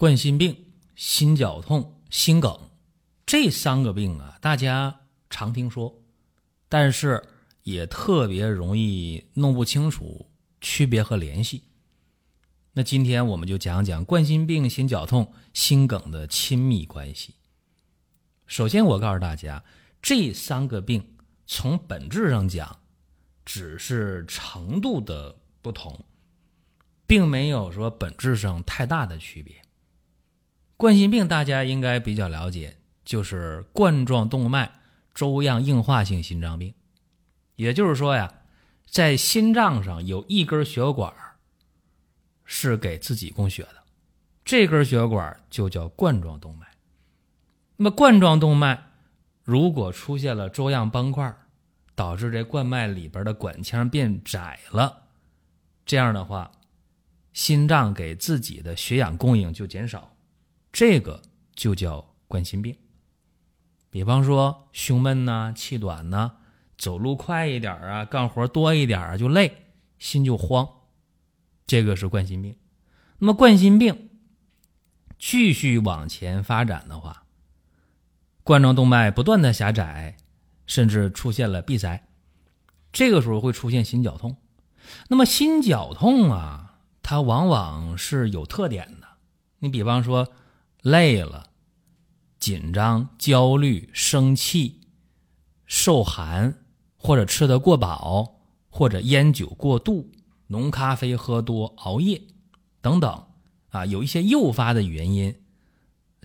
冠心病、心绞痛、心梗这三个病啊，大家常听说，但是也特别容易弄不清楚区别和联系。那今天我们就讲讲冠心病、心绞痛、心梗的亲密关系。首先，我告诉大家，这三个病从本质上讲，只是程度的不同，并没有说本质上太大的区别。冠心病大家应该比较了解，就是冠状动脉粥样硬化性心脏病，也就是说呀，在心脏上有一根血管是给自己供血的，这根血管就叫冠状动脉。那么冠状动脉如果出现了粥样斑块，导致这冠脉里边的管腔变窄了，这样的话，心脏给自己的血氧供应就减少。这个就叫冠心病。比方说胸闷呐、气短呐、走路快一点啊、干活多一点啊就累、心就慌，这个是冠心病。那么冠心病继续往前发展的话，冠状动脉不断的狭窄，甚至出现了闭塞，这个时候会出现心绞痛。那么心绞痛啊，它往往是有特点的。你比方说。累了、紧张、焦虑、生气、受寒，或者吃得过饱，或者烟酒过度、浓咖啡喝多、熬夜等等，啊，有一些诱发的原因，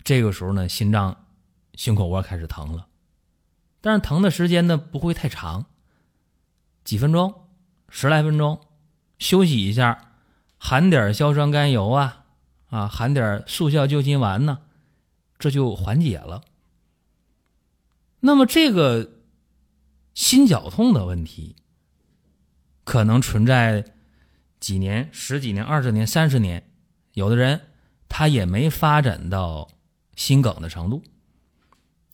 这个时候呢，心脏、胸口窝开始疼了，但是疼的时间呢不会太长，几分钟、十来分钟，休息一下，含点硝酸甘油啊。啊，含点速效救心丸呢，这就缓解了。那么这个心绞痛的问题，可能存在几年、十几年、二十年、三十年，有的人他也没发展到心梗的程度，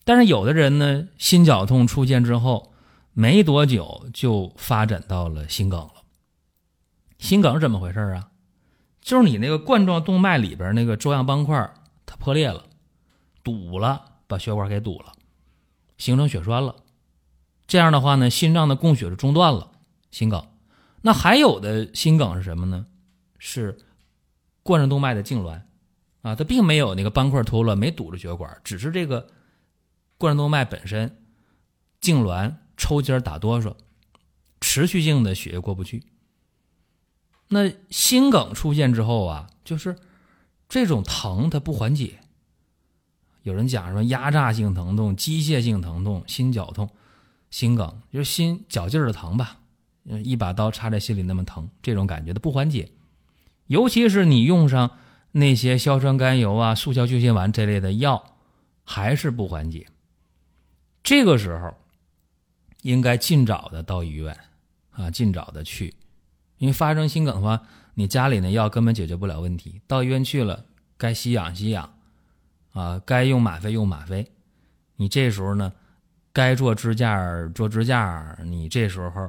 但是有的人呢，心绞痛出现之后没多久就发展到了心梗了。心梗怎么回事啊？就是你那个冠状动脉里边那个粥样斑块它破裂了，堵了，把血管给堵了，形成血栓了。这样的话呢，心脏的供血就中断了，心梗。那还有的心梗是什么呢？是冠状动脉的痉挛啊，它并没有那个斑块脱落，没堵着血管，只是这个冠状动脉本身痉挛、抽筋、打哆嗦，持续性的血液过不去。那心梗出现之后啊，就是这种疼它不缓解。有人讲说压榨性疼痛、机械性疼痛、心绞痛、心梗，就是心绞劲儿的疼吧，一把刀插在心里那么疼，这种感觉它不缓解。尤其是你用上那些硝酸甘油啊、速效救心丸这类的药，还是不缓解。这个时候应该尽早的到医院啊，尽早的去。因为发生心梗的话，你家里的药根本解决不了问题。到医院去了，该吸氧吸氧，啊，该用吗啡用吗啡。你这时候呢，该做支架做支架，你这时候，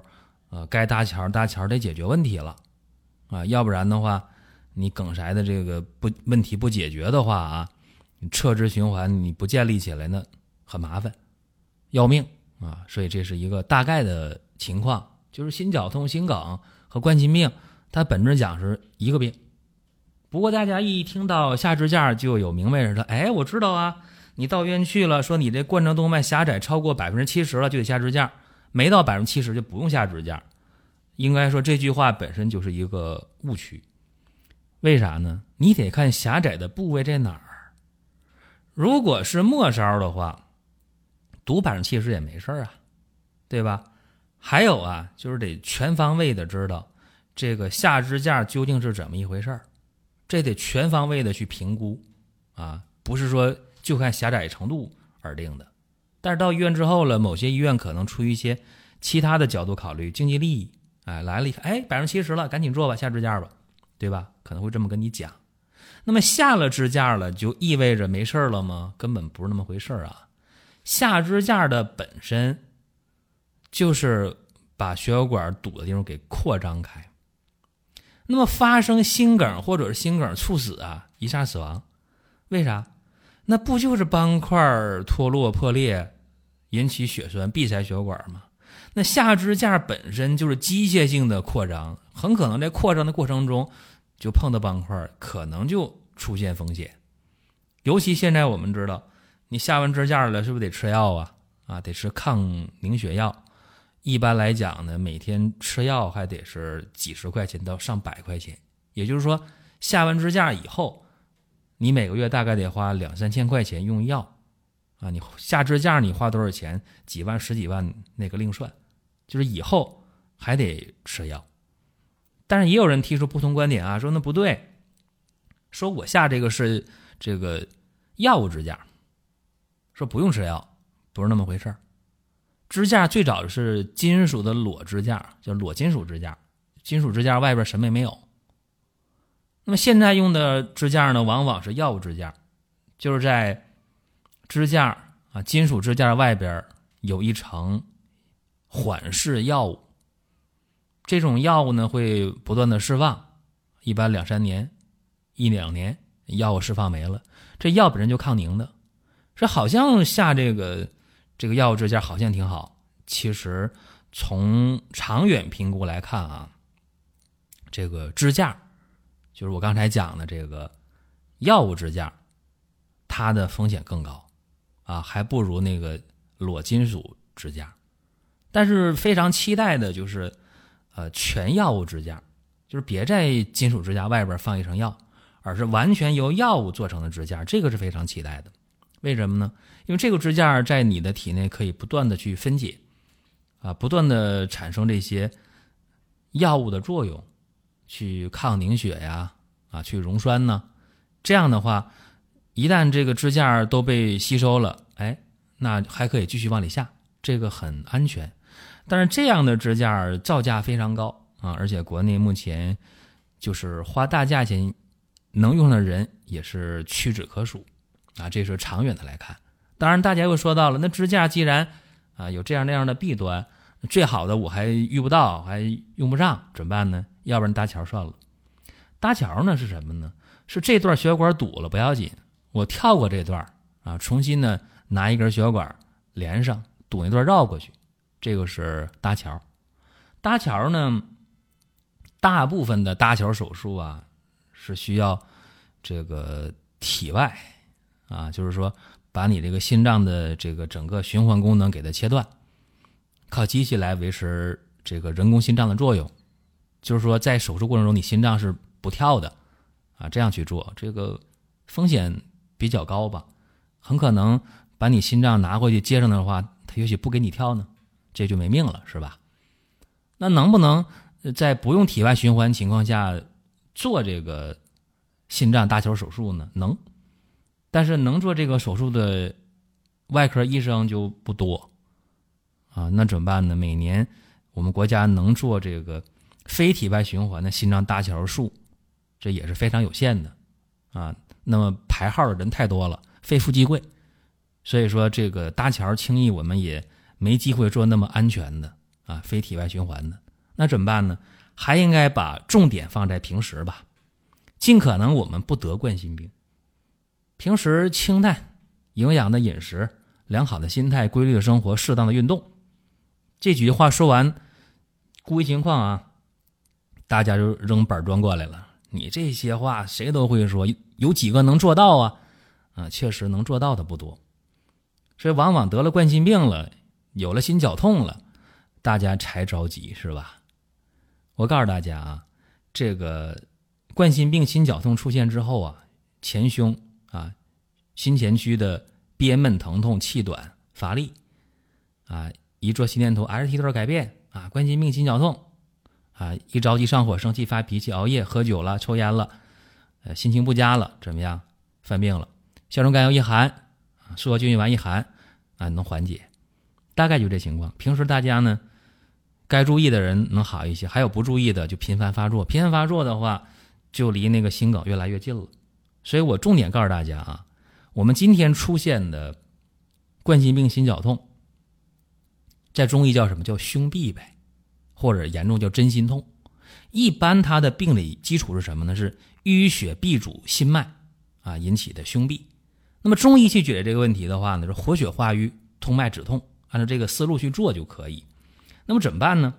呃，该搭桥搭桥得解决问题了，啊，要不然的话，你梗塞的这个不问题不解决的话啊，你撤支循环你不建立起来呢，很麻烦，要命啊！所以这是一个大概的情况，就是心绞痛、心梗。和冠心病，它本质讲是一个病。不过大家一听到下支架就有明白似的，哎，我知道啊，你到医院去了，说你这冠状动脉狭窄超过百分之七十了，就得下支架；没到百分之七十就不用下支架。应该说这句话本身就是一个误区。为啥呢？你得看狭窄的部位在哪儿。如果是末梢的话，堵百分之七十也没事啊，对吧？还有啊，就是得全方位的知道这个下支架究竟是怎么一回事儿，这得全方位的去评估啊，不是说就看狭窄程度而定的。但是到医院之后了，某些医院可能出于一些其他的角度考虑，经济利益，哎，来了一看，哎，百分之七十了，赶紧做吧，下支架吧，对吧？可能会这么跟你讲。那么下了支架了，就意味着没事了吗？根本不是那么回事啊。下支架的本身就是把血管堵的地方给扩张开。那么发生心梗或者是心梗猝死啊，一下死亡，为啥？那不就是斑块脱落破裂引起血栓闭塞血管吗？那下支架本身就是机械性的扩张，很可能在扩张的过程中就碰到斑块，可能就出现风险。尤其现在我们知道。你下完支架了，是不是得吃药啊？啊，得吃抗凝血药。一般来讲呢，每天吃药还得是几十块钱到上百块钱。也就是说，下完支架以后，你每个月大概得花两三千块钱用药。啊，你下支架你花多少钱？几万、十几万那个另算。就是以后还得吃药。但是也有人提出不同观点啊，说那不对，说我下这个是这个药物支架。说不用吃药，不是那么回事儿。支架最早是金属的裸支架，叫裸金属支架。金属支架外边什么也没有。那么现在用的支架呢，往往是药物支架，就是在支架啊金属支架外边有一层缓释药物。这种药物呢会不断的释放，一般两三年、一两年，药物释放没了，这药本身就抗凝的。这好像下这个这个药物支架好像挺好，其实从长远评估来看啊，这个支架就是我刚才讲的这个药物支架，它的风险更高啊，还不如那个裸金属支架。但是非常期待的就是呃全药物支架，就是别在金属支架外边放一层药，而是完全由药物做成的支架，这个是非常期待的。为什么呢？因为这个支架在你的体内可以不断的去分解，啊，不断的产生这些药物的作用，去抗凝血呀，啊，去溶栓呢。这样的话，一旦这个支架都被吸收了，哎，那还可以继续往里下，这个很安全。但是这样的支架造价非常高啊，而且国内目前就是花大价钱能用的人也是屈指可数。啊，这是长远的来看。当然，大家又说到了，那支架既然啊有这样那样的弊端，最好的我还遇不到，还用不上，怎么办呢？要不然搭桥算了。搭桥呢是什么呢？是这段血管堵了不要紧，我跳过这段啊，重新呢拿一根血管连上，堵那段绕过去，这个是搭桥。搭桥呢，大部分的搭桥手术啊是需要这个体外。啊，就是说，把你这个心脏的这个整个循环功能给它切断，靠机器来维持这个人工心脏的作用。就是说，在手术过程中，你心脏是不跳的，啊，这样去做，这个风险比较高吧？很可能把你心脏拿回去接上的话，他也许不给你跳呢，这就没命了，是吧？那能不能在不用体外循环情况下做这个心脏搭桥手术呢？能。但是能做这个手术的外科医生就不多啊，那怎么办呢？每年我们国家能做这个非体外循环的心脏搭桥术，这也是非常有限的啊。那么排号的人太多了，非富即贵，所以说这个搭桥轻易我们也没机会做那么安全的啊，非体外循环的。那怎么办呢？还应该把重点放在平时吧，尽可能我们不得冠心病。平时清淡、营养的饮食、良好的心态、规律的生活、适当的运动，这几句话说完，估计情况啊，大家就扔板砖过来了。你这些话谁都会说，有几个能做到啊？啊，确实能做到的不多。所以往往得了冠心病了，有了心绞痛了，大家才着急，是吧？我告诉大家啊，这个冠心病、心绞痛出现之后啊，前胸。啊，心前区的憋闷、疼痛、气短、乏力，啊，一做心电图 ST 段改变，啊，冠心病、心绞痛，啊，一着急上火、生气、发脾气、熬夜、喝酒了、抽烟了，呃，心情不佳了，怎么样？犯病了，硝酸甘油一含，啊，速效救心丸一含，啊，能缓解。大概就这情况。平时大家呢，该注意的人能好一些，还有不注意的就频繁发作。频繁发作的话，就离那个心梗越来越近了。所以我重点告诉大家啊，我们今天出现的冠心病、心绞痛，在中医叫什么叫胸痹呗，或者严重叫真心痛。一般它的病理基础是什么呢？是淤血闭阻心脉啊引起的胸痹。那么中医去解决这个问题的话呢，是活血化瘀、通脉止痛。按照这个思路去做就可以。那么怎么办呢？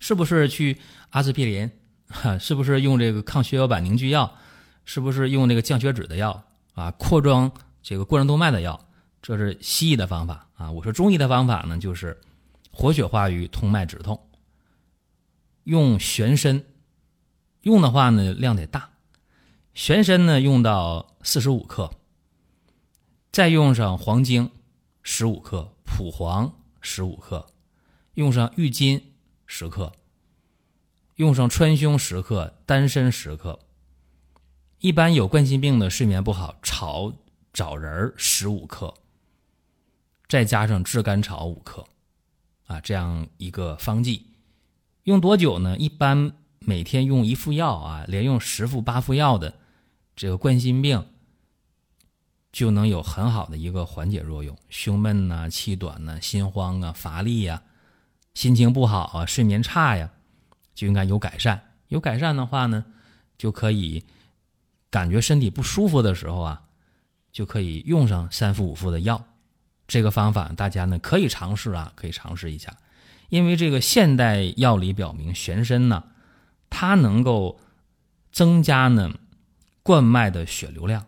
是不是去阿司匹林？哈，是不是用这个抗血小板凝聚药？是不是用这个降血脂的药啊？扩张这个冠状动脉的药？这是西医的方法啊。我说中医的方法呢，就是活血化瘀、通脉止痛。用玄参，用的话呢量得大。玄参呢用到四十五克，再用上黄精十五克。蒲黄十五克，用上郁金十克，用上川芎十克，丹参十克。一般有冠心病的睡眠不好，炒枣仁十五克，再加上炙甘草五克，啊，这样一个方剂，用多久呢？一般每天用一副药啊，连用十副八副药的这个冠心病。就能有很好的一个缓解作用，胸闷呐、气短呐、心慌啊、乏力呀、心情不好啊、睡眠差呀，就应该有改善。有改善的话呢，就可以感觉身体不舒服的时候啊，就可以用上三副五副的药。这个方法大家呢可以尝试啊，可以尝试一下。因为这个现代药理表明，玄参呢，它能够增加呢冠脉的血流量。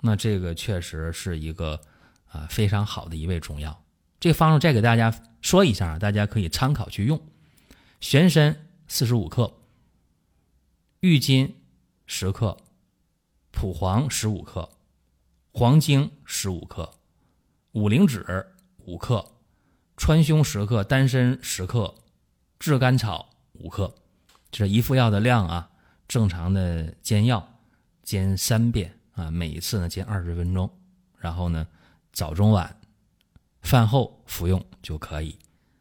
那这个确实是一个啊非常好的一味中药，这个方子再给大家说一下，大家可以参考去用。玄参四十五克，郁金十克，蒲黄十五克，黄精十五克，五灵脂五克，川芎十克，丹参十克，炙甘草五克。这一副药的量啊，正常的煎药煎三遍。啊，每一次呢煎二十分钟，然后呢早中晚饭后服用就可以。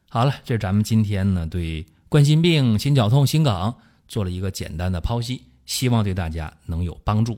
好了，这是咱们今天呢对冠心病、心绞痛、心梗做了一个简单的剖析，希望对大家能有帮助。